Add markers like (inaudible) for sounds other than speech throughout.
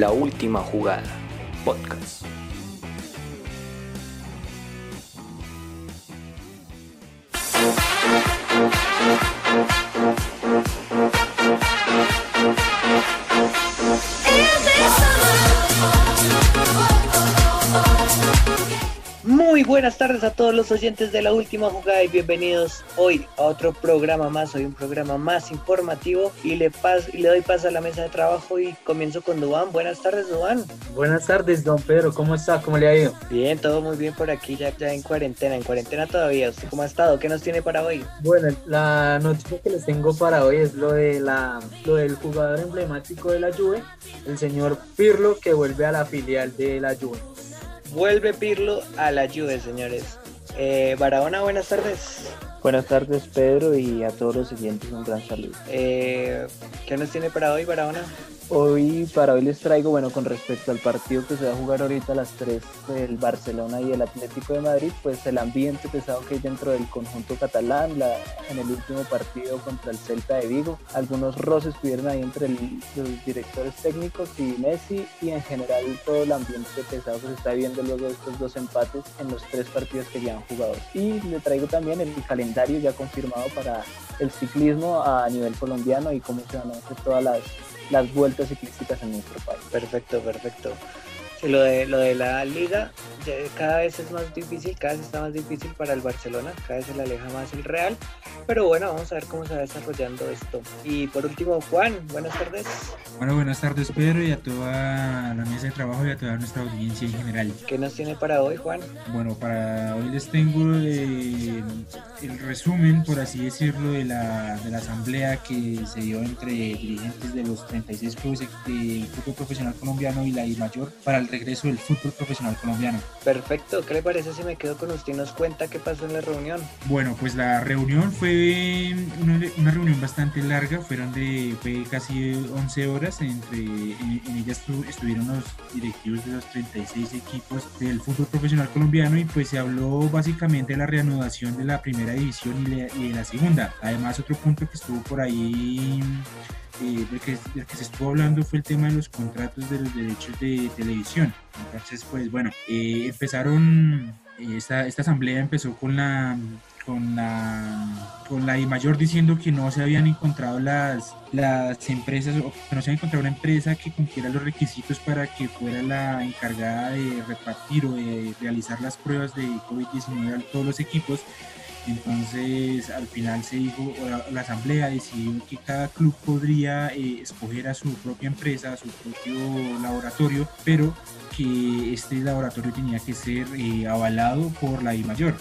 La última jugada, podcast. Buenas tardes a todos los oyentes de la última jugada y bienvenidos hoy a otro programa más, hoy un programa más informativo y le, pas y le doy paso a la mesa de trabajo y comienzo con Duan. Buenas tardes, Duan. Buenas tardes, don Pedro. ¿Cómo está? ¿Cómo le ha ido? Bien, todo muy bien por aquí, ya, ya en cuarentena, en cuarentena todavía. ¿Usted cómo ha estado? ¿Qué nos tiene para hoy? Bueno, la noticia que les tengo para hoy es lo de la lo del jugador emblemático de la Juve, el señor Pirlo, que vuelve a la filial de la Juve. Vuelve Pirlo a la Juve, señores. Eh, Barahona, buenas tardes. Buenas tardes Pedro y a todos los siguientes un gran saludo. Eh, ¿Qué nos tiene para hoy, Barahona? Hoy, para hoy les traigo, bueno, con respecto al partido que se va a jugar ahorita a las 3 del Barcelona y el Atlético de Madrid, pues el ambiente pesado que hay dentro del conjunto catalán, en el último partido contra el Celta de Vigo, algunos roces tuvieron ahí entre los directores técnicos y Messi y en general todo el ambiente pesado que se está viendo luego de estos dos empates en los tres partidos que ya han jugado. Y le traigo también el calendario ya confirmado para el ciclismo a nivel colombiano y cómo se van a hacer todas las las vueltas ciclísticas en nuestro país. Perfecto, perfecto. Sí, lo de, lo de la liga cada vez es más difícil, cada vez está más difícil para el Barcelona, cada vez se le aleja más el Real, pero bueno, vamos a ver cómo se va desarrollando esto. Y por último, Juan, buenas tardes. Bueno, buenas tardes Pedro y a toda la mesa de trabajo y a toda nuestra audiencia en general. ¿Qué nos tiene para hoy, Juan? Bueno, para hoy les tengo eh, el resumen, por así decirlo, de la, de la asamblea que se dio entre dirigentes de los 36 clubes del fútbol profesional colombiano y la I mayor para el regreso del fútbol profesional colombiano. Perfecto, ¿qué le parece si me quedo con usted y nos cuenta qué pasó en la reunión? Bueno, pues la reunión fue una, una reunión bastante larga, fueron de fue casi 11 horas, entre, en, en ella estu, estuvieron los directivos de los 36 equipos del fútbol profesional colombiano y pues se habló básicamente de la reanudación de la primera división y, le, y la segunda. Además, otro punto que estuvo por ahí eh, del, que, del, que, se estuvo hablando fue el tema de los contratos de los derechos de televisión. Entonces, pues bueno, eh, empezaron, eh, esta, esta, asamblea empezó con la con la con la I mayor diciendo que no se habían encontrado las, las empresas o que no se había encontrado una empresa que cumpliera los requisitos para que fuera la encargada de repartir o de realizar las pruebas de COVID-19 a todos los equipos entonces, al final se dijo, la, asamblea decidió que cada club podría eh, escoger a su propia empresa, a su propio laboratorio, pero que este laboratorio tenía que ser eh, avalado por la I mayor.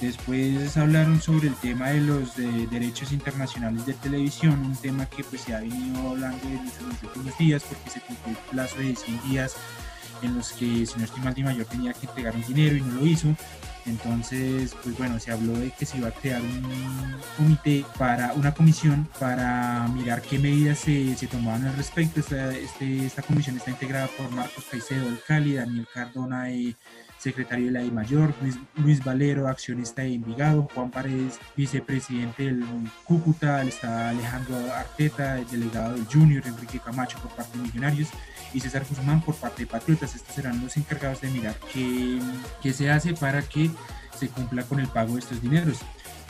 Después hablaron sobre el tema de los de derechos internacionales de televisión, un tema que pues se ha venido hablando en los últimos días porque se cumplió el plazo de 100 días en los que, si no estoy mal, Di Mayor tenía que entregar un dinero y no lo hizo. Entonces, pues bueno, se habló de que se iba a crear un comité para una comisión para mirar qué medidas se, se tomaban al respecto. Esta, este, esta comisión está integrada por Marcos Caicedo del Cali, Daniel Cardona, eh, secretario de la I Mayor, Luis, Luis, Valero, accionista de Envigado, Juan Paredes, vicepresidente del Cúcuta, está Alejandro Arteta, el delegado del Junior, Enrique Camacho por parte de Millonarios y César Guzmán por parte de Patriotas. Estos serán los encargados de mirar qué, qué se hace para que se cumpla con el pago de estos dineros.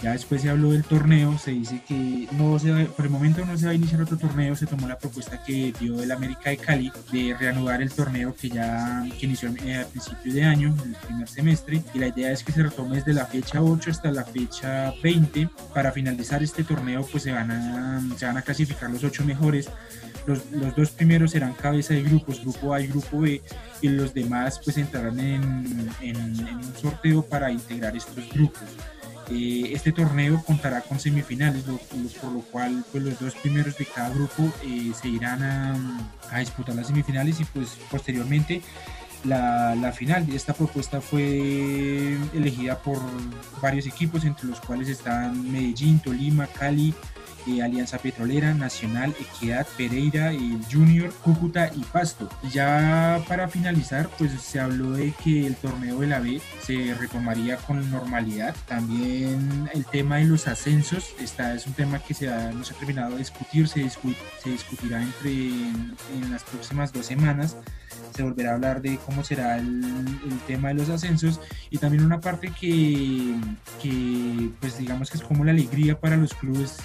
Ya después se habló del torneo, se dice que no se por el momento no se va a iniciar otro torneo, se tomó la propuesta que dio el América de Cali de reanudar el torneo que ya que inició a principios de año, en el primer semestre, y la idea es que se retome desde la fecha 8 hasta la fecha 20. Para finalizar este torneo, pues se van a, se van a clasificar los 8 mejores. Los, los, dos primeros serán cabeza de grupos, grupo A y grupo B, y los demás pues entrarán en, en, en un sorteo para integrar estos grupos Eh, este torneo contará con semifinales, por lo cual pues, los dos primeros de cada grupo eh, se irán a, disputar las semifinales y pues posteriormente la, la, final. Esta propuesta fue elegida por varios equipos, entre los cuales están Medellín, Tolima, Cali, Alianza Petrolera, Nacional, Equidad, Pereira, el Junior, Cúcuta y Pasto. Y ya para finalizar, pues se habló de que el torneo de la B se retomaría con normalidad. También el tema de los ascensos, esta es un tema que se ha, no se ha terminado de discutir, se, se discutirá entre en las próximas dos semanas se volverá a hablar de cómo será el, tema de los ascensos y también una parte que, que, pues digamos que es como la alegría para los clubes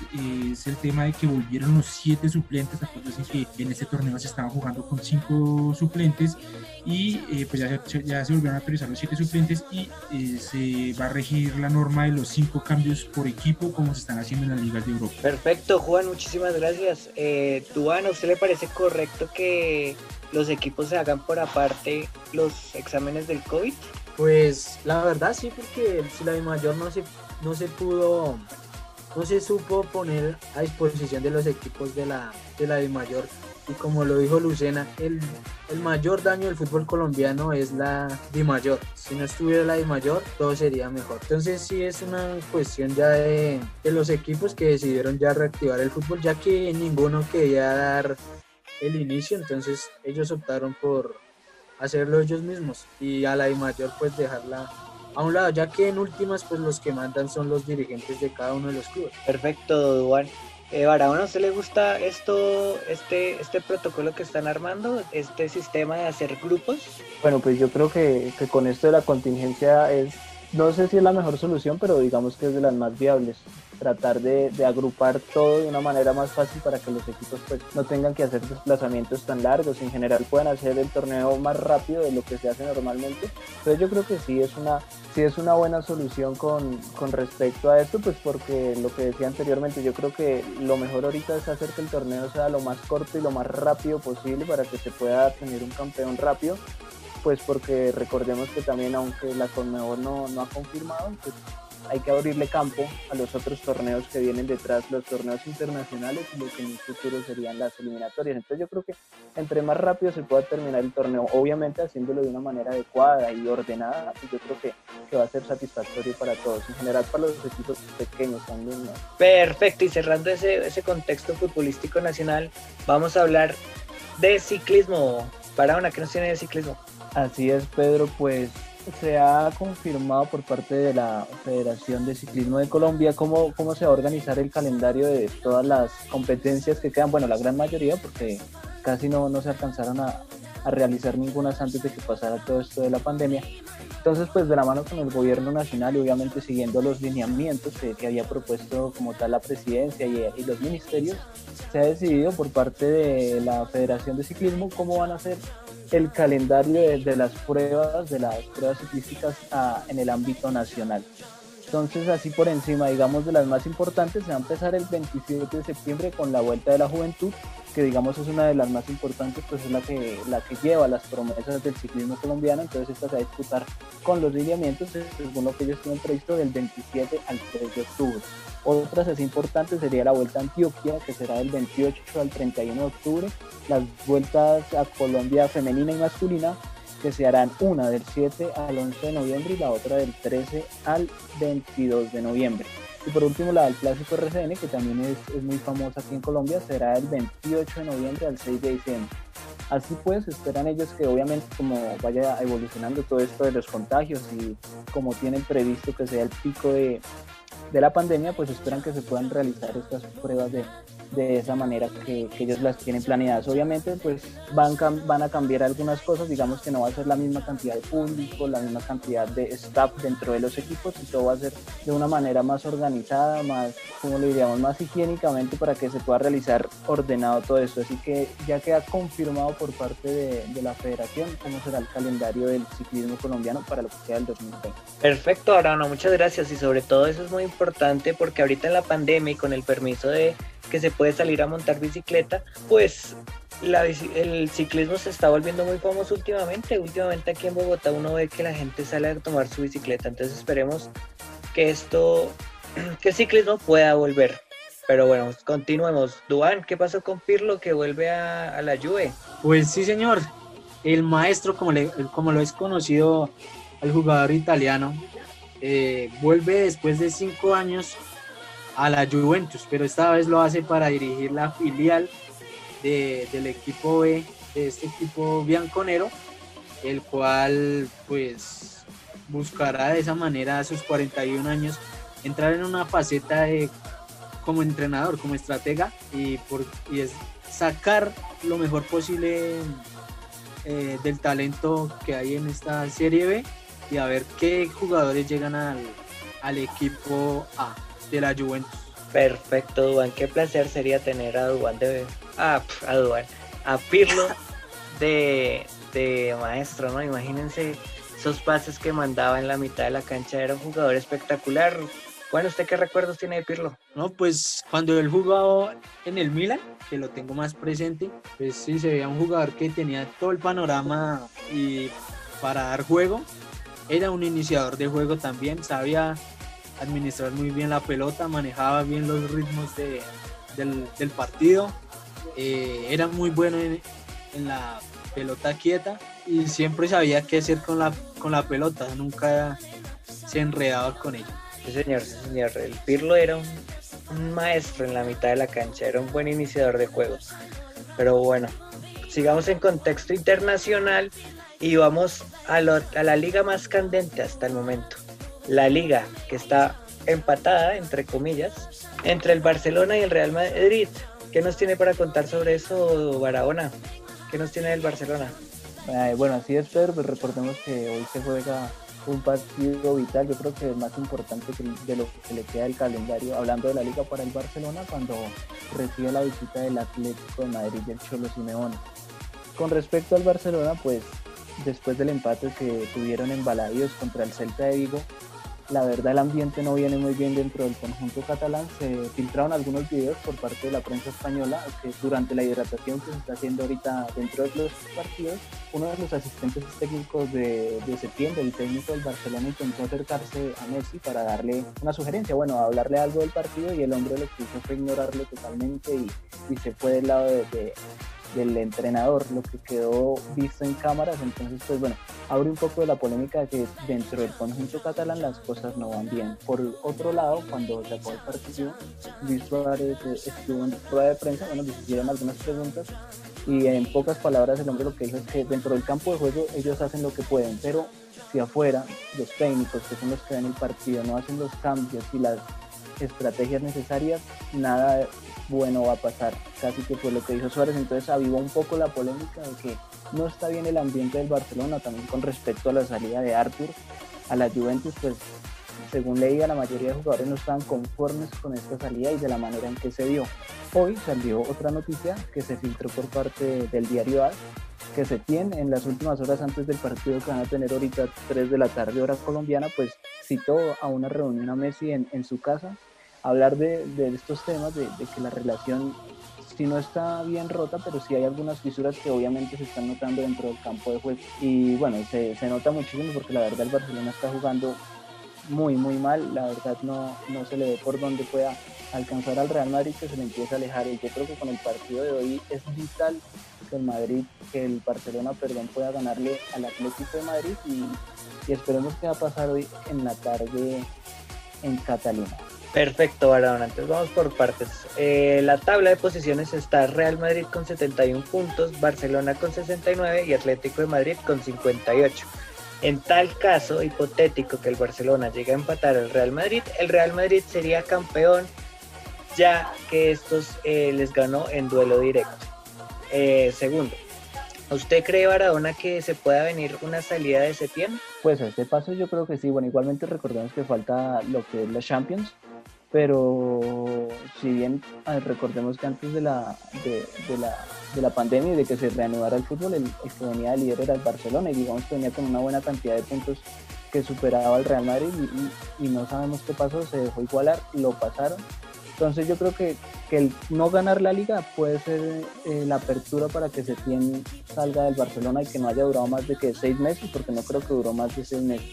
es el tema de que volvieron los siete suplentes, acuérdense que en este torneo se estaban jugando con cinco suplentes y eh, pues ya, ya, se volvieron a autorizar los siete suplentes y eh, se va a regir la norma de los cinco cambios por equipo como se están haciendo en las ligas de Europa. Perfecto, Juan, muchísimas gracias. Eh, ¿a usted le parece correcto que los equipos se hagan por aparte los exámenes del COVID? Pues la verdad sí, porque si la de mayor no se, no se pudo, no se supo poner a disposición de los equipos de la, de la de mayor. Y como lo dijo Lucena, el, el mayor daño del fútbol colombiano es la de mayor. Si no estuviera la de mayor, todo sería mejor. Entonces sí es una cuestión ya de, de los equipos que decidieron ya reactivar el fútbol, ya que ninguno quería dar el inicio, entonces ellos optaron por hacerlo ellos mismos y a la I mayor pues dejarla a un lado, ya que en últimas pues los que mandan son los dirigentes de cada uno de los clubes. Perfecto, Duan. Eh, Barahona, ¿a usted le gusta esto, este, este protocolo que están armando, este sistema de hacer grupos? Bueno, pues yo creo que, que con esto de la contingencia es, no sé si es la mejor solución, pero digamos que es de las más viables tratar de, agrupar todo de una manera más fácil para que los equipos pues, no tengan que hacer desplazamientos tan largos, en general puedan hacer el torneo más rápido de lo que se hace normalmente. Entonces yo creo que sí es una, sí es una buena solución con, con respecto a esto, pues porque lo que decía anteriormente, yo creo que lo mejor ahorita es hacer que el torneo sea lo más corto y lo más rápido posible para que se pueda tener un campeón rápido pues porque recordemos que también aunque la Conmebol no, no ha confirmado, pues hay que abrirle campo a los otros torneos que vienen detrás, los torneos internacionales y lo que en el futuro serían las eliminatorias. Entonces yo creo que entre más rápido se pueda terminar el torneo, obviamente haciéndolo de una manera adecuada y ordenada, pues yo creo que, que va a ser satisfactorio para todos, en general para los equipos pequeños también. Perfecto, y cerrando ese, ese contexto futbolístico nacional, vamos a hablar de ciclismo. Para una que nos tiene de ciclismo. Así es, Pedro, pues se ha confirmado por parte de la Federación de Ciclismo de Colombia cómo, cómo se va a organizar el calendario de todas las competencias que quedan, bueno, la gran mayoría, porque casi no, no se alcanzaron a, a realizar ninguna antes de que pasara todo esto de la pandemia. Entonces, pues de la mano con el gobierno nacional y obviamente siguiendo los lineamientos que, que había propuesto como tal la presidencia y, y, los ministerios, se ha decidido por parte de la Federación de Ciclismo cómo van a ser el calendario de, las pruebas, de las pruebas ciclísticas ah, en el ámbito nacional. Entonces, así por encima, digamos, de las más importantes, se va a empezar el 27 de septiembre con la Vuelta de la Juventud, que digamos es una de las más importantes, pues es la que, la que lleva las promesas del ciclismo colombiano, entonces esta se va a disputar con los lineamientos, según lo que ellos tienen previsto, del 27 al 3 de octubre. Otras así importantes sería la Vuelta a Antioquia, que será del 28 al 31 de octubre, las vueltas a Colombia femenina y masculina, que se harán una del 7 al 11 de noviembre y la otra del 13 al 22 de noviembre. Y por último la del Clásico RCN, que también es, es muy famosa aquí en Colombia, será del 28 de noviembre al 6 de diciembre. Así pues, esperan ellos que obviamente como vaya evolucionando todo esto de los contagios y como tienen previsto que sea el pico de, de la pandemia, pues esperan que se puedan realizar estas pruebas de, de esa manera que, ellos las tienen planeadas. Obviamente, pues van, van a cambiar algunas cosas, digamos que no va a ser la misma cantidad de público, la misma cantidad de staff dentro de los equipos, y todo va a ser de una manera más organizada, más, como le diríamos, más higiénicamente para que se pueda realizar ordenado todo esto. Así que ya queda confirmado por parte de, la federación cómo será el calendario del ciclismo colombiano para lo que queda el 2020. Perfecto, Arano, muchas gracias y sobre todo eso es muy importante porque ahorita en la pandemia y con el permiso de que se puede salir a montar bicicleta, pues el ciclismo se está volviendo muy famoso últimamente. Últimamente aquí en Bogotá uno ve que la gente sale a tomar su bicicleta, entonces esperemos que esto, (clears throat) que el ciclismo pueda volver. Pero bueno, continuemos. Duan, ¿qué pasó con Pirlo que vuelve a, la Juve? Pues sí, señor. El maestro, como, lo es conocido al jugador italiano, eh, vuelve después de cinco años a la Juventus, pero esta vez lo hace para dirigir la filial del equipo B, de este equipo bianconero, el cual pues buscará de esa manera a sus 41 años entrar en una faceta de como entrenador, como estratega y, por, y es sacar lo mejor posible eh, del talento que hay en esta Serie B y a ver qué jugadores llegan al, al equipo A de la Juventus. Perfecto, Duan. Qué placer sería tener a Duan de. Ah, a Duan. A Pirlo de, de maestro, ¿no? Imagínense esos pases que mandaba en la mitad de la cancha. Era un jugador espectacular. Bueno, ¿usted qué recuerdos tiene de Pirlo? No, pues cuando él jugaba en el Milan, que lo tengo más presente, pues sí, se veía un jugador que tenía todo el panorama y para dar juego. Era un iniciador de juego también, sabía administrar muy bien la pelota, manejaba bien los ritmos del, partido, eh, era muy bueno en, la pelota quieta y siempre sabía qué hacer con la, con la pelota, nunca se enredaba con ella. Sí, señor, sí, señor. El Pirlo era un, maestro en la mitad de la cancha, era un buen iniciador de juegos. Pero bueno, sigamos en contexto internacional y vamos a, a la liga más candente hasta el momento. La liga que está empatada, entre comillas, entre el Barcelona y el Real Madrid. ¿Qué nos tiene para contar sobre eso, Barahona? ¿Qué nos tiene el Barcelona? Bueno, así es, Pedro, pues recordemos que hoy se juega un partido vital, yo creo que es más importante de lo que le queda del calendario, hablando de la liga para el Barcelona, cuando recibe la visita del Atlético de Madrid y el Cholo Simeone. Con respecto al Barcelona, pues después del empate que tuvieron en Balaidos contra el Celta de Vigo, la verdad el ambiente no viene muy bien dentro del conjunto catalán. Se filtraron algunos videos por parte de la prensa española que durante la hidratación que se está haciendo ahorita dentro de los partidos, uno de los asistentes técnicos de, septiembre, el técnico del Barcelona, intentó acercarse a Messi para darle una sugerencia, bueno, hablarle algo del partido y el hombre lo que hizo fue ignorarlo totalmente y, se fue del lado de del entrenador, lo que quedó visto en cámaras. Entonces, pues bueno, abre un poco de la polémica de que dentro del conjunto catalán las cosas no van bien. Por otro lado, cuando se acabó el partido, Luis Suárez eh, estuvo en prueba de prensa, bueno, le hicieron algunas preguntas y en pocas palabras el hombre lo que dijo es que dentro del campo de juego ellos hacen lo que pueden, pero si afuera los técnicos, que son los que ven el partido, no hacen los cambios y las estrategias necesarias, nada bueno va a pasar. Casi que fue lo que dijo Suárez, entonces avivó un poco la polémica de que no está bien el ambiente del Barcelona, también con respecto a la salida de Arthur a la Juventus, pues según leía la mayoría de jugadores no estaban conformes con esta salida y de la manera en que se dio. Hoy salió otra noticia que se filtró por parte del diario AS, que se tiene en las últimas horas antes del partido que van a tener ahorita 3 de la tarde hora colombiana, pues citó a una reunión a Messi en, en su casa hablar de, estos temas, de, que la relación si no está bien rota, pero sí hay algunas fisuras que obviamente se están notando dentro del campo de juego. Y bueno, se, nota muchísimo porque la verdad el Barcelona está jugando muy, muy mal. La verdad no, no se le ve por dónde pueda alcanzar al Real Madrid que se le empieza a alejar. Y yo creo que con el partido de hoy es vital que el Madrid, que el Barcelona, perdón, pueda ganarle al Atlético de Madrid y, y esperemos que va a pasar hoy en la tarde en Cataluña. Perfecto, Barahona. Entonces vamos por partes. Eh, la tabla de posiciones está Real Madrid con 71 puntos, Barcelona con 69 y Atlético de Madrid con 58. En tal caso hipotético que el Barcelona llegue a empatar al Real Madrid, el Real Madrid sería campeón ya que estos eh, les ganó en duelo directo. Eh, segundo, ¿usted cree, Barahona, que se pueda venir una salida de septiembre? Pues a este paso yo creo que sí. Bueno, igualmente recordemos que falta lo que es la Champions pero si bien recordemos que antes de la, de, la, de la pandemia y de que se reanudara el fútbol, el, que venía de líder era el Barcelona y digamos que venía con una buena cantidad de puntos que superaba al Real Madrid y, no sabemos qué pasó, se dejó igualar, lo pasaron. Entonces yo creo que, que el no ganar la liga puede ser eh, la apertura para que Setién salga del Barcelona y que no haya durado más de que seis meses, porque no creo que duró más de seis meses.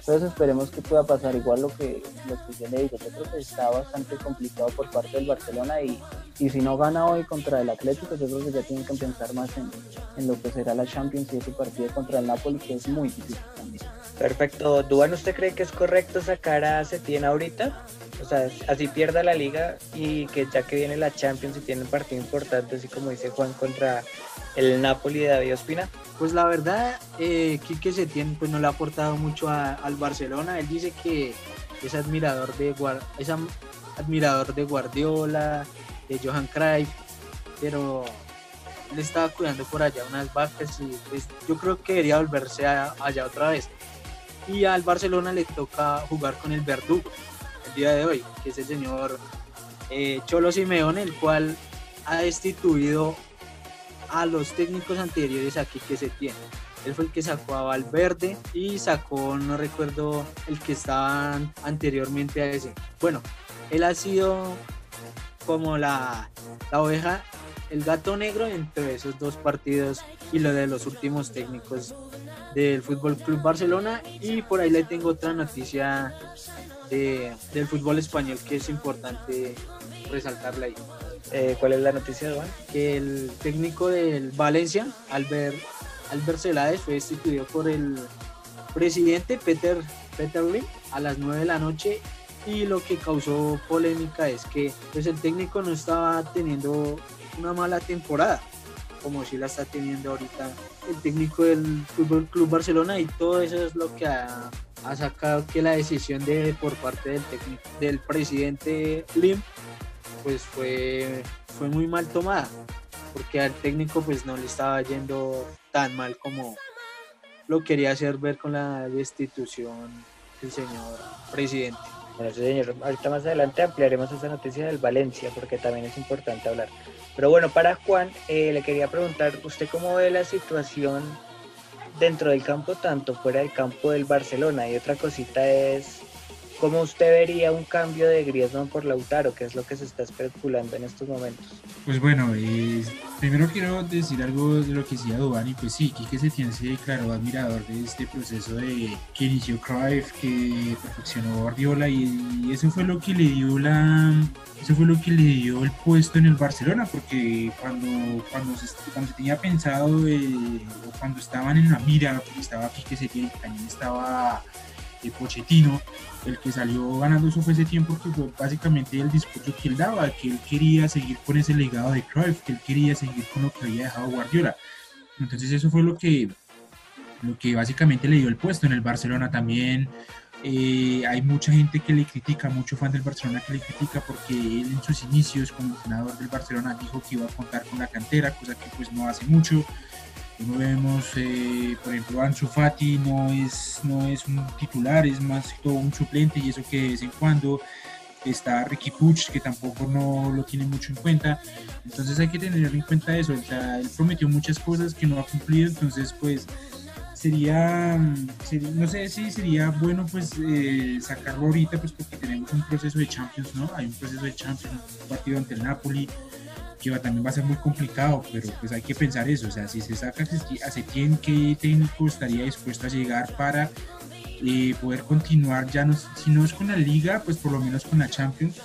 Entonces esperemos que pueda pasar igual lo que, lo que yo le digo. Yo creo que está bastante complicado por parte del Barcelona y, y si no gana hoy contra el Atlético, yo creo que ya tienen que pensar más en, en lo que será la Champions y ese partido contra el Napoli, que es muy difícil también. Perfecto. Duan, ¿usted cree que es correcto sacar a Setién ahorita? O sea, así pierda la liga y que ya que viene la Champions y tiene un partido importante, así como dice Juan, contra el Napoli de David Ospina. Pues la verdad, eh, Quique Setién pues no le ha aportado mucho al Barcelona. Él dice que es admirador de, es admirador de Guardiola, de Johan Cruyff, pero él estaba cuidando por allá unas vacas y pues, yo creo que debería volverse allá otra vez. Y al Barcelona le toca jugar con el verdugo el día de hoy, que es el señor eh, Cholo Simeone, el cual ha destituido a los técnicos anteriores aquí que se tiene. Él fue el que sacó a Valverde y sacó, no recuerdo, el que estaba anteriormente a ese. Bueno, él ha sido como la, la oveja, el gato negro entre esos dos partidos y lo de los últimos técnicos del Fútbol Club Barcelona. Y por ahí le tengo otra noticia de- del fútbol español que es importante resaltarla ahí Eh, ¿Cuál es la noticia, Duan? que el técnico del Valencia, Albert, Albert Celades, fue destituido por el presidente Peter, Peter Lim a las 9 de la noche y lo que causó polémica es que pues, el técnico no estaba teniendo una mala temporada como si la está teniendo ahorita el técnico del Fútbol Club Barcelona y todo eso es lo que ha, ha sacado que la decisión de por parte del del presidente Lim pues fue, fue muy mal tomada, porque al técnico pues no le estaba yendo tan mal como lo quería hacer ver con la destitución del señor presidente. Bueno, sí, señor. Ahorita más adelante ampliaremos esa noticia del Valencia porque también es importante hablar. Pero bueno, para Juan, eh, le quería preguntar, ¿usted cómo ve la situación dentro del campo, tanto fuera del campo del Barcelona? Y otra cosita es, ¿cómo usted vería un cambio de Griezmann por Lautaro? que es lo que se está especulando en estos momentos? Pues bueno, primero quiero decir algo de lo que decía Duvani, pues sí, Quique Setién se declaró admirador de este proceso de que inició Cruyff, que perfeccionó Guardiola y, eso fue lo que le dio la eso fue lo que le dio el puesto en el Barcelona, porque cuando, cuando, se, cuando se tenía pensado eh, cuando estaban en la mira, estaba Quique Setién, también estaba eh, Pochettino, el que salió ganando eso fue ese tiempo que fue básicamente el discurso que él daba, que él quería seguir con ese legado de Cruyff, que él quería seguir con lo que había dejado Guardiola. Entonces eso fue lo que, lo que básicamente le dio el puesto en el Barcelona también. eh, hay mucha gente que le critica, mucho fan del Barcelona que le critica porque él en sus inicios como entrenador del Barcelona dijo que iba a contar con la cantera, cosa que pues no hace mucho. No vemos, eh, por ejemplo, Ansu Fati no es, no es un titular, es más todo un suplente y eso que de vez en cuando está Ricky Puch, que tampoco no lo tiene mucho en cuenta. Entonces hay que tener en cuenta eso. O sea, él prometió muchas cosas que no ha cumplido, entonces pues sería, sería- no sé si sería bueno pues eh, sacarlo ahorita pues porque tenemos un proceso de Champions, ¿no? Hay un proceso de Champions, un partido ante el Napoli que va- también va a ser muy complicado, pero pues hay que pensar eso, o sea, si se saca a Setién, ¿qué técnico estaría dispuesto a llegar para eh, poder continuar, ya no, si no es con la liga, pues por lo menos con la Champions,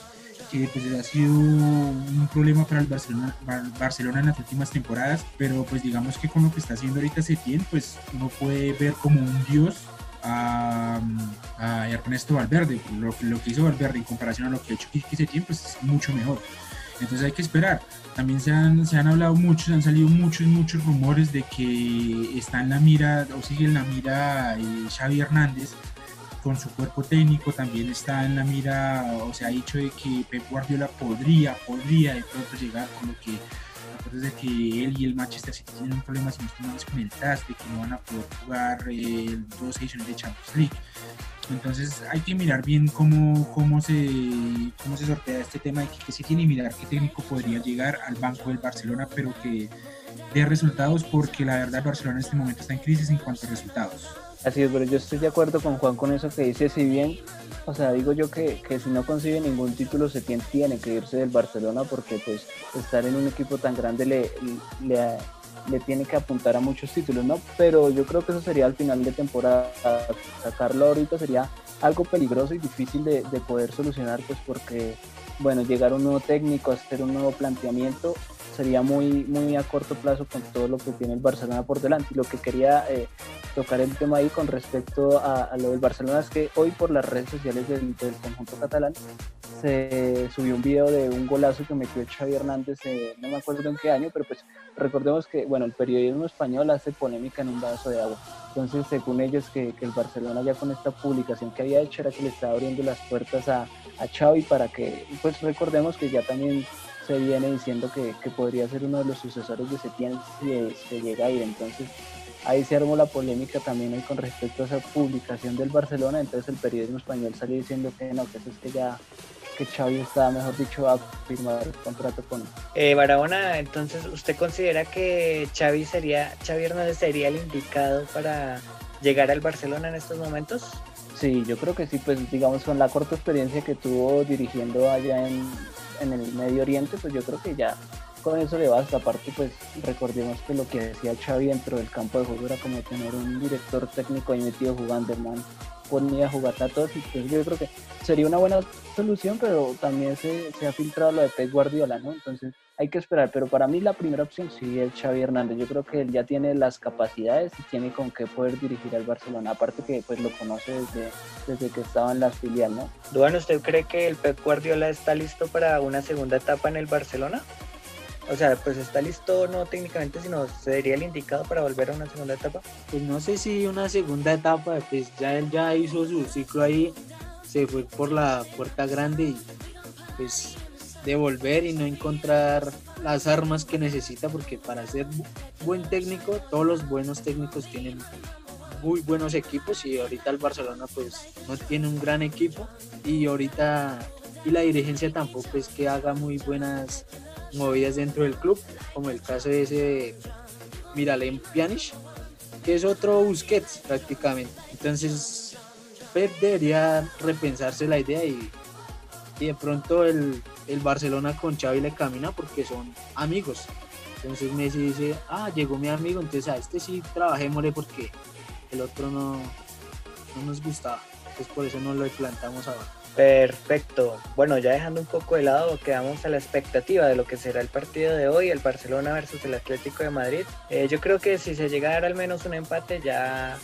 que pues ha sido un problema para el Barcelona, Bar- Barcelona en las últimas temporadas, pero pues digamos que con lo que está haciendo ahorita Setién, pues uno puede ver como un dios a, a Ernesto Valverde, lo, lo que hizo Valverde en comparación a lo que ha hecho Quique Setién, pues es mucho mejor. Entonces hay que esperar. También se han, se han hablado muchos, han salido muchos, muchos rumores de que está en la mira o sigue en la mira eh, Xavi Hernández con su cuerpo técnico, también está en la mira, o se ha dicho de que Pep Guardiola podría, podría de pronto llegar con lo que, acuerdas de que él y el Manchester City tienen un problema si no con el TAS, de que no van a poder jugar dos ediciones de Champions League. Entonces hay que mirar bien cómo, cómo, se, cómo se sortea este tema de que se tiene y mirar qué técnico podría llegar al banco del Barcelona, pero que dé resultados porque la verdad Barcelona en este momento está en crisis en cuanto a resultados. Así es, pero yo estoy de acuerdo con Juan con eso que dice, si bien, o sea, digo yo que, que si no consigue ningún título se tiene, que irse del Barcelona porque pues estar en un equipo tan grande le, le, le tiene que apuntar a muchos títulos, ¿no? Pero yo creo que eso sería al final de temporada. Sacarlo ahorita sería algo peligroso y difícil de, de poder solucionar, pues porque, bueno, llegar a un nuevo técnico, hacer un nuevo planteamiento, sería muy, muy a corto plazo con todo lo que tiene el Barcelona por delante. Lo que quería eh, tocar el tema ahí con respecto a, lo del Barcelona es que hoy por las redes sociales del, conjunto catalán se subió un video de un golazo que metió Xavi Hernández, no me acuerdo en qué año, pero pues recordemos que bueno, el periodismo español hace polémica en un vaso de agua. Entonces, según ellos, que, que el Barcelona ya con esta publicación que había hecho era que le estaba abriendo las puertas a, a Xavi para que, pues recordemos que ya también se viene diciendo que, que, podría ser uno de los sucesores de Setién si se llega a ir. Entonces ahí se armó la polémica también ahí con respecto a esa publicación del Barcelona. Entonces el periodismo español salió diciendo que no, que eso es que ya que Xavi está, mejor dicho, a firmar el contrato con eh, Barahona, entonces, ¿usted considera que Xavi sería, Xavi Hernández sería el indicado para llegar al Barcelona en estos momentos? Sí, yo creo que sí, pues digamos con la corta experiencia que tuvo dirigiendo allá en, en el Medio Oriente, pues yo creo que ya con eso le basta. Aparte, pues recordemos que lo que decía Xavi dentro del campo de juego era como tener un director técnico ahí metido jugando, hermano. Ponía a jugar a todos y pues yo creo que sería una buena solución, pero también se, se ha filtrado lo de Pep Guardiola, ¿no? Entonces hay que esperar, pero para mí la primera opción sí es Xavi Hernández. Yo creo que él ya tiene las capacidades y tiene con qué poder dirigir al Barcelona. Aparte que pues lo conoce desde, desde que estaba en las filiales, ¿no? Duan, ¿usted cree que el Pep Guardiola está listo para una segunda etapa en el Barcelona? O sea, pues está listo no técnicamente, sino sería el indicado para volver a una segunda etapa. Pues no sé si una segunda etapa, pues ya él ya hizo su ciclo ahí, se fue por la puerta grande y pues devolver y no encontrar las armas que necesita, porque para ser buen técnico, todos los buenos técnicos tienen muy buenos equipos y ahorita el Barcelona pues no tiene un gran equipo y ahorita y la dirigencia tampoco es que haga muy buenas movidas dentro del club, como el caso de ese Miralem Pjanic, que es otro Busquets prácticamente. Entonces, Pep debería repensarse la idea y, y de pronto el, el, Barcelona con Xavi le camina porque son amigos. Entonces Messi dice, ah, llegó mi amigo, entonces a este sí trabajémosle porque el otro no, no nos gustaba. Entonces por eso no lo plantamos ahora. Perfecto. Bueno, ya dejando un poco de lado, quedamos a la expectativa de lo que será el partido de hoy, el Barcelona versus el Atlético de Madrid. Eh, yo creo que si se llega a dar al menos un empate ya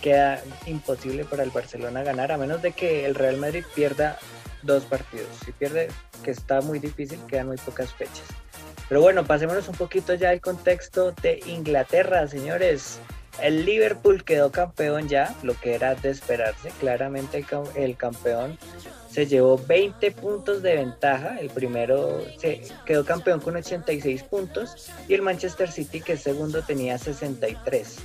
queda imposible para el Barcelona ganar, a menos de que el Real Madrid pierda dos partidos. Si pierde, que está muy difícil, quedan muy pocas fechas. Pero bueno, pasémonos un poquito ya al contexto de Inglaterra, señores. El Liverpool quedó campeón ya, lo que era de esperarse. Claramente el campeón se llevó 20 puntos de ventaja. El primero se quedó campeón con 86 puntos y el Manchester City, que es segundo, tenía 63.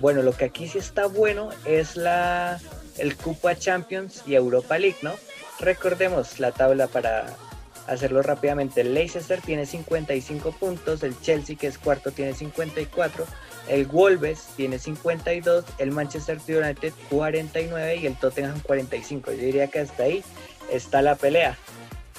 Bueno, lo que aquí sí está bueno es la el Cupa Champions y Europa League, ¿no? Recordemos la tabla para hacerlo rápidamente. El Leicester tiene 55 puntos, el Chelsea que es cuarto tiene 54, el Wolves tiene 52, el Manchester United 49 y el Tottenham 45. Yo diría que hasta ahí está la pelea.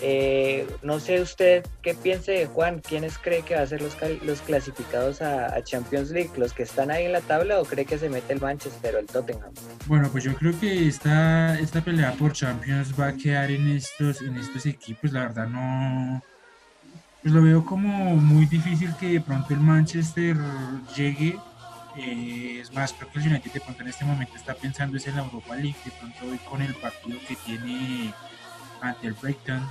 Eh, no sé usted qué piense, Juan, ¿quiénes cree que va a ser los, clasificados a, Champions League? ¿Los que están ahí en la tabla o cree que se mete el Manchester o el Tottenham? Bueno, pues yo creo que esta, esta pelea por Champions va a quedar en estos, en estos equipos. La verdad no, pues lo veo como muy difícil que de pronto el Manchester llegue. Eh, es más, creo que el United de pronto en este momento está pensando es en la Europa League, de pronto hoy con el partido que tiene ante el Brighton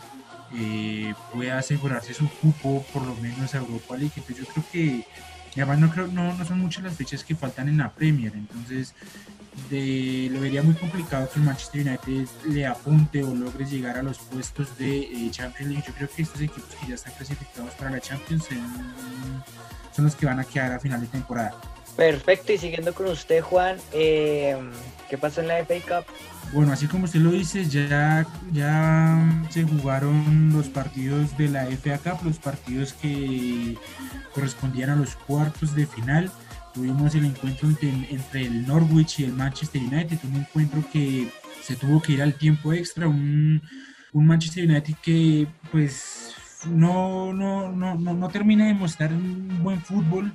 eh, puede asegurarse su cupo por lo menos a Europa League. Entonces yo creo que, además no, creo, no, no son muchas las fechas que faltan en la Premier, entonces de, lo vería muy complicado que el Manchester United le apunte o logre llegar a los puestos de eh, Champions League. Yo creo que estos equipos que ya están clasificados para la Champions son, los que van a quedar a final de temporada. Perfecto, y siguiendo con usted, Juan, eh, ¿qué pasó en la FA Cup? Bueno, así como usted lo dice, ya, ya se jugaron los partidos de la FA Cup, los partidos que correspondían a los cuartos de final tuvimos el encuentro entre, el Norwich y el Manchester United, un encuentro que se tuvo que ir al tiempo extra, un, Manchester United que pues no, no, no, no, termina de mostrar un buen fútbol.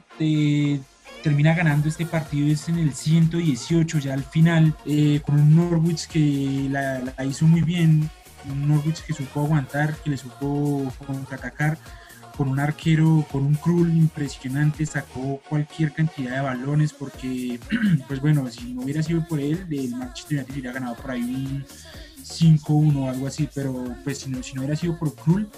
termina ganando este partido es en el 118 ya al final eh, con un Norwich que la, la hizo muy bien un Norwich que supo aguantar que le supo contraatacar con un arquero, con un Krul impresionante, sacó cualquier cantidad de balones porque, (clears throat) pues bueno, si no hubiera sido por él, el Manchester United hubiera ganado por ahí un 5-1 o algo así, pero pues si no, si no hubiera sido por Krul,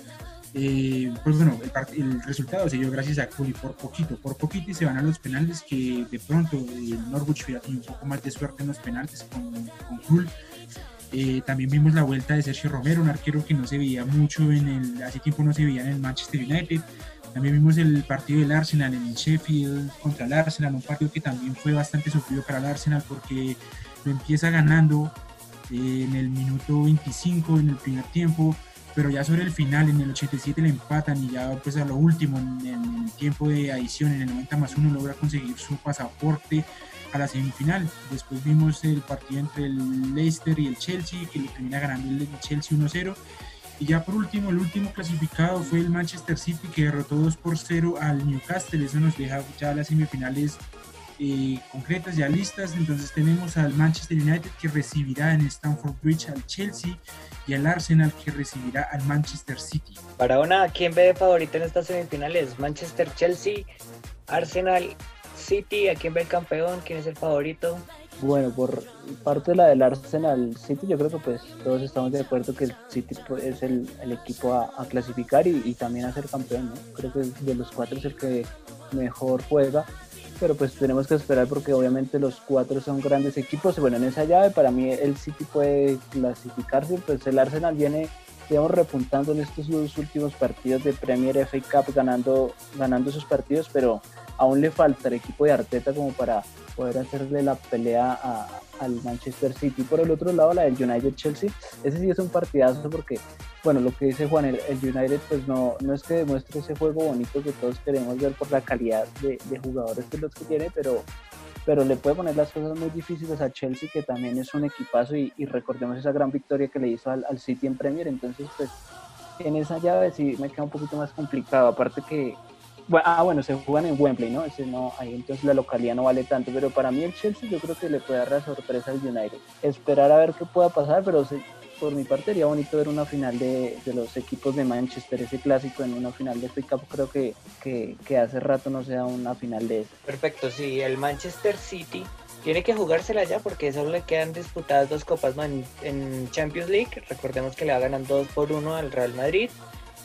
eh, pues bueno, el, el resultado se dio gracias a Krul y por poquito, por poquito y se van a los penales que de pronto el Norwich hubiera tenido un poco más de suerte en los penales con, con Krul. Eh, también vimos la vuelta de Sergio Romero, un arquero que no se veía mucho en el, hace tiempo no se veía en el Manchester United. También vimos el partido del Arsenal en el Sheffield contra el Arsenal, un partido que también fue bastante sufrido para el Arsenal porque lo empieza ganando eh, en el minuto 25 en el primer tiempo, pero ya sobre el final, en el 87 le empatan y ya pues a lo último, en, el tiempo de adición, en el 90 más 1, logra conseguir su pasaporte a la semifinal. Después vimos el partido entre el Leicester y el Chelsea, que lo termina ganando el Chelsea 1-0. Y ya por último, el último clasificado fue el Manchester City, que derrotó 2 por 0 al Newcastle. Eso nos deja ya las semifinales eh, concretas, ya listas. Entonces tenemos al Manchester United que recibirá en Stamford Bridge al Chelsea y al Arsenal que recibirá al Manchester City. Para una, ¿quién ve de favorito en estas semifinales? Manchester, Chelsea, Arsenal, City, ¿a quién ve el campeón? ¿Quién es el favorito? Bueno, por parte de la del Arsenal City, yo creo que pues todos estamos de acuerdo que el City pues, es el, equipo a, clasificar y, y también a ser campeón, ¿no? Creo que de los cuatro es el que mejor juega, pero pues tenemos que esperar porque obviamente los cuatro son grandes equipos. Bueno, en esa llave para mí el City puede clasificarse, pues el Arsenal viene digamos repuntando en estos dos últimos partidos de Premier FA Cup ganando ganando esos partidos, pero aún le falta el equipo de Arteta como para poder hacerle la pelea a, al Manchester City. Por el otro lado, la del United Chelsea, ese sí es un partidazo porque, bueno, lo que dice Juan, el, el United pues no, no es que demuestre ese juego bonito que todos queremos ver por la calidad de, de jugadores que los que tiene, pero, pero le puede poner las cosas muy difíciles a Chelsea, que también es un equipazo y, recordemos esa gran victoria que le hizo al, al City en Premier, entonces pues en esa llave sí me queda un poquito más complicado, aparte que ah, bueno, se juegan en Wembley, ¿no? Ese no, ahí entonces la localidad no vale tanto, pero para mí el Chelsea yo creo que le puede dar la sorpresa al United. Esperar a ver qué pueda pasar, pero sí, por mi parte sería bonito ver una final de, de, los equipos de Manchester, ese clásico en una final de FA Cup, creo que, que, hace rato no sea una final de eso. Perfecto, sí, el Manchester City tiene que jugársela ya porque solo le quedan disputadas dos copas en Champions League. Recordemos que le va ganando 2 por 1 al Real Madrid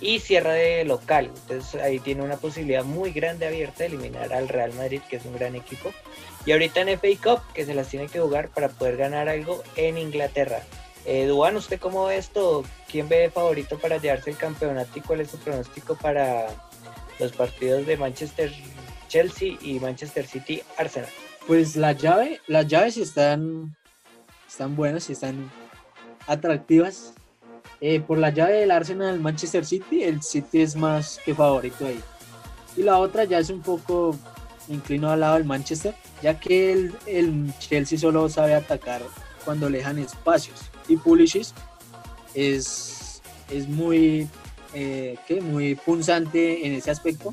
y cierra de local. Entonces ahí tiene una posibilidad muy grande abierta de eliminar al Real Madrid, que es un gran equipo. Y ahorita en FA Cup, que se las tiene que jugar para poder ganar algo en Inglaterra. Eh, Duan, ¿usted cómo ve esto? ¿Quién ve favorito para llevarse el campeonato y cuál es su pronóstico para los partidos de Manchester Chelsea y Manchester City Arsenal? Pues la llave, las llaves están, están buenas y están atractivas. Eh, por la llave del Arsenal Manchester City, el City es más que favorito ahí. Y la otra ya es un poco inclinado al lado del Manchester, ya que el, el Chelsea solo sabe atacar cuando le dejan espacios. Y Pulisic es, es muy, eh, ¿qué? muy punzante en ese aspecto,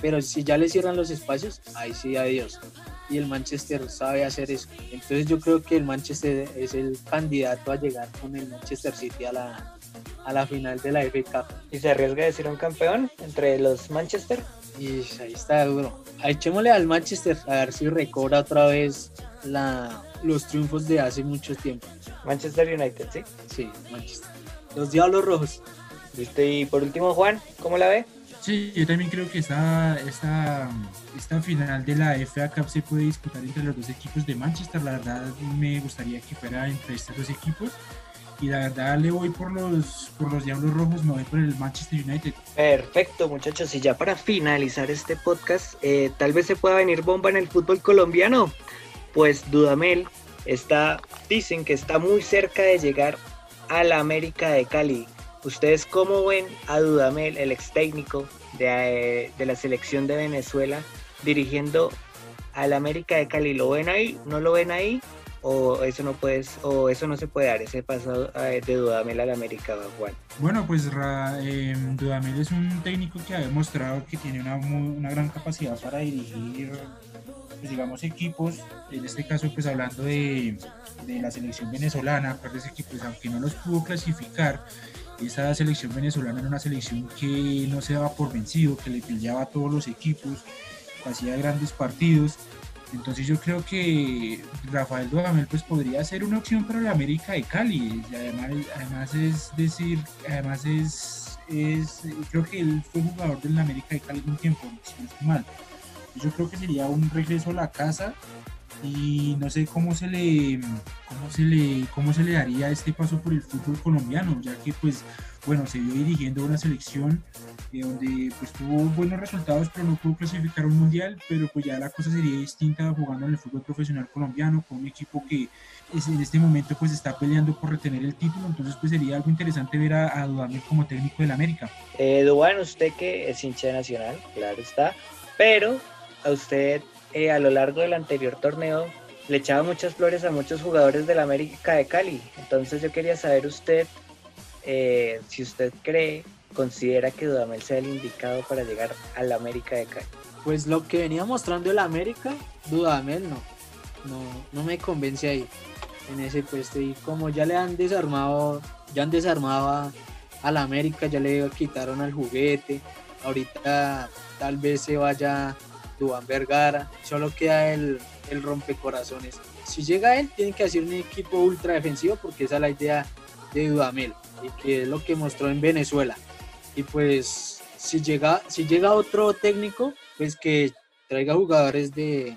pero si ya le cierran los espacios, ahí sí, adiós. Y el Manchester sabe hacer eso. Entonces yo creo que el Manchester es el candidato a llegar con el Manchester City a la, a la final de la FA Cup. ¿Y se arriesga a decir un campeón entre los Manchester? Y ahí está duro. Echémosle al Manchester a ver si recobra otra vez la, los triunfos de hace mucho tiempo. Manchester United, ¿sí? Sí, Manchester. Los Diablos Rojos. Listo, y por último, Juan, ¿cómo la ve? Sí, yo también creo que esta, esta, esta final de la FA Cup se puede disputar entre los dos equipos de Manchester. La verdad me gustaría que fuera entre estos dos equipos. Y la verdad le voy por los, por los Diablos Rojos, me voy por el Manchester United. Perfecto, muchachos. Y ya para finalizar este podcast, eh, tal vez se pueda venir bomba en el fútbol colombiano. Pues Dudamel está, dicen que está muy cerca de llegar a la América de Cali. ¿Ustedes cómo ven a Dudamel, el ex técnico de, de la selección de Venezuela, dirigiendo al América de Cali? ¿Lo ven ahí? ¿No lo ven ahí? o eso no puedes o eso no se puede dar ese paso eh, de Dudamel al América Juan bueno pues eh, Dudamel es un técnico que ha demostrado que tiene una, una gran capacidad para dirigir pues, digamos equipos en este caso pues hablando de, de la selección venezolana acuérdense que pues aunque no los pudo clasificar esa selección venezolana era una selección que no se daba por vencido que le pillaba a todos los equipos hacía grandes partidos entonces yo creo que Rafael Dudamel pues podría ser una opción para la América de Cali. Además, además es decir, además es, es, creo que él fue jugador del América de Cali un tiempo, no estoy mal. Yo creo que sería un regreso a la casa y no sé cómo se le cómo se le cómo se le daría este paso por el fútbol colombiano, ya que pues bueno, se vio dirigiendo una selección eh, donde pues tuvo buenos resultados, pero no pudo clasificar un mundial, pero pues ya la cosa sería distinta jugando en el fútbol profesional colombiano con un equipo que en este momento pues está peleando por retener el título, entonces pues sería algo interesante ver a, a como técnico del América. Eh, usted que es hincha nacional, claro está, pero a usted eh, a lo largo del anterior torneo le echaba muchas flores a muchos jugadores del América de Cali, entonces yo quería saber usted eh, si usted cree, considera que Dudamel sea el indicado para llegar a la América de Cali. Pues lo que venía mostrando el América, Dudamel no, no, no me convence ahí en ese puesto. Y como ya le han desarmado, ya han desarmado a, la América, ya le quitaron al juguete, ahorita tal vez se vaya Duan Vergara, solo queda el, el rompecorazones. Si llega él, tiene que hacer un equipo ultra defensivo porque esa es la idea de Dudamel y que es lo que mostró en Venezuela. Y pues si llega, si llega otro técnico, pues que traiga jugadores de,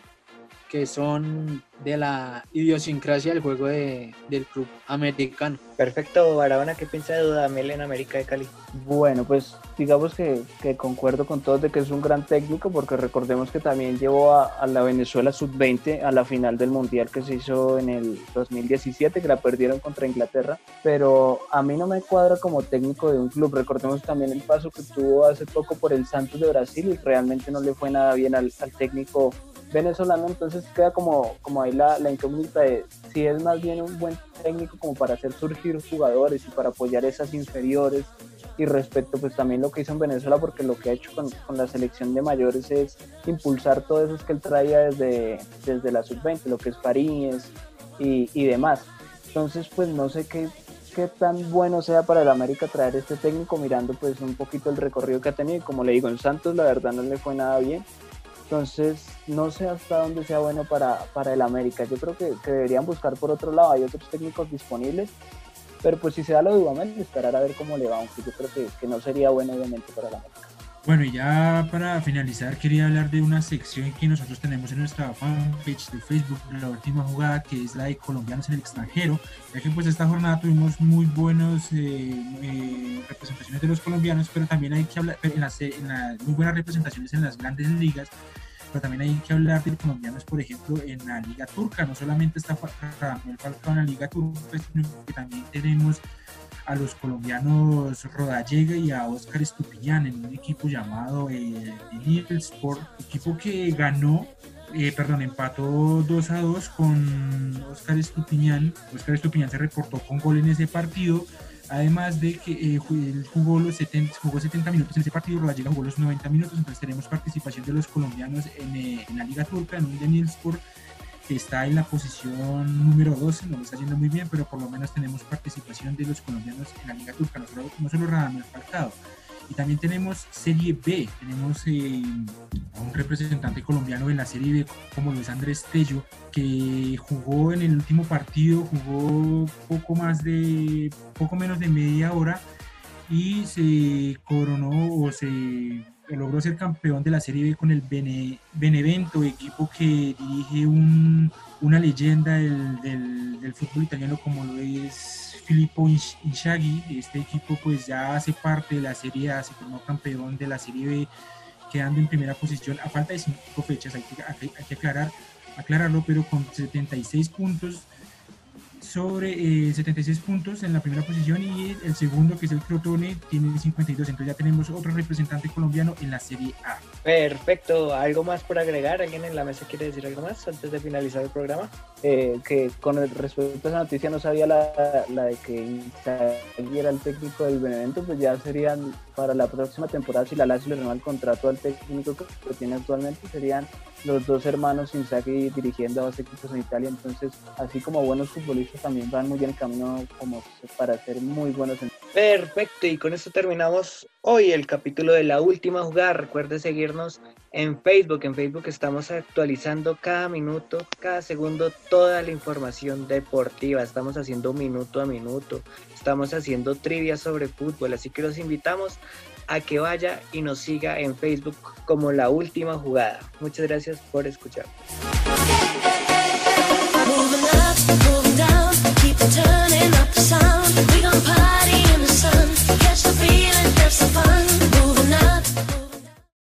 que son de la idiosincrasia del juego de, del club americano. Perfecto, Barahona, ¿qué piensa de Dudamel en América de Cali? Bueno, pues digamos que, que, concuerdo con todos de que es un gran técnico, porque recordemos que también llevó a, a la Venezuela sub-20 a la final del Mundial que se hizo en el 2017, que la perdieron contra Inglaterra, pero a mí no me cuadra como técnico de un club. Recordemos también el paso que tuvo hace poco por el Santos de Brasil y realmente no le fue nada bien al, al técnico venezolano, entonces queda como, como ahí la, la, incógnita de si es más bien un buen técnico como para hacer surgir jugadores y para apoyar esas inferiores y respecto pues también lo que hizo en Venezuela porque lo que ha hecho con, con la selección de mayores es impulsar todo eso que él traía desde, desde la sub-20, lo que es Fariñez y, y demás. Entonces pues no sé qué, qué tan bueno sea para el América traer este técnico mirando pues un poquito el recorrido que ha tenido como le digo en Santos la verdad no le fue nada bien entonces, no sé hasta dónde sea bueno para, para el América. Yo creo que, deberían buscar por otro lado. Hay otros técnicos disponibles. Pero pues si se da lo de Dudamel, esperar a ver cómo le va. Aunque yo creo que, que no sería bueno, obviamente, para el América. Bueno, y ya para finalizar, quería hablar de una sección que nosotros tenemos en nuestra fanpage de Facebook, la última jugada, que es la de colombianos en el extranjero, ya que pues esta jornada tuvimos muy buenas eh, eh, representaciones de los colombianos, pero también hay que hablar, en las, en muy buenas representaciones en las grandes ligas, pero también hay que hablar de colombianos, por ejemplo, en la Liga Turca. No solamente está Rafael Falcao en la Liga Turca, sino que también tenemos a los colombianos Rodallega y a Oscar Estupiñán en un equipo llamado eh, Sport, equipo que ganó, eh, perdón, empató 2 a 2 con Oscar Estupiñán. Oscar Estupiñán se reportó con gol en ese partido. Además de que eh, jugó, los 70, jugó 70 minutos en ese partido, Rodallega jugó los 90 minutos, entonces tenemos participación de los colombianos en, eh, en la Liga Turca, en un Daniel Sport que está en la posición número 12, no lo está yendo muy bien, pero por lo menos tenemos participación de los colombianos en la Liga Turca, no solo, no solo Radamel Falcao. Y también tenemos Serie B, tenemos eh, un representante colombiano en la Serie B como Luis Andrés Tello, que jugó en el último partido, jugó poco más de, poco menos de media hora y se coronó o se logró ser campeón de la Serie B con el Bene, Benevento, equipo que dirige un, una leyenda del, del, del, fútbol italiano como lo es Filippo Inzaghi. Este equipo pues ya hace parte de la Serie A, se formó campeón de la Serie B, quedando en primera posición a falta de cinco fechas, hay que, hay, que aclarar, aclararlo, pero con 76 puntos sobre eh, 76 puntos en la primera posición y el segundo, que es el Crotone, tiene 52. Entonces ya tenemos otro representante colombiano en la Serie A. Perfecto. ¿Algo más por agregar? ¿Alguien en la mesa quiere decir algo más antes de finalizar el programa? Eh, que con respecto a esa noticia no sabía la, la de que Inzaghi era el técnico del Benevento, pues ya serían para la próxima temporada, si la Lazio le renueva el contrato al técnico que, tiene actualmente, serían los dos hermanos Inzaghi dirigiendo a dos equipos en Italia, entonces así como buenos futbolistas también van muy bien el camino como para ser muy buenos. En... Perfecto, y con esto terminamos hoy el capítulo de la última jugada. Recuerde seguirnos en Facebook. En Facebook estamos actualizando cada minuto, cada segundo, toda la información deportiva. Estamos haciendo minuto a minuto. Estamos haciendo trivia sobre fútbol. Así que los invitamos a que vaya y nos siga en Facebook como la última jugada. Muchas gracias por escuchar. so fun.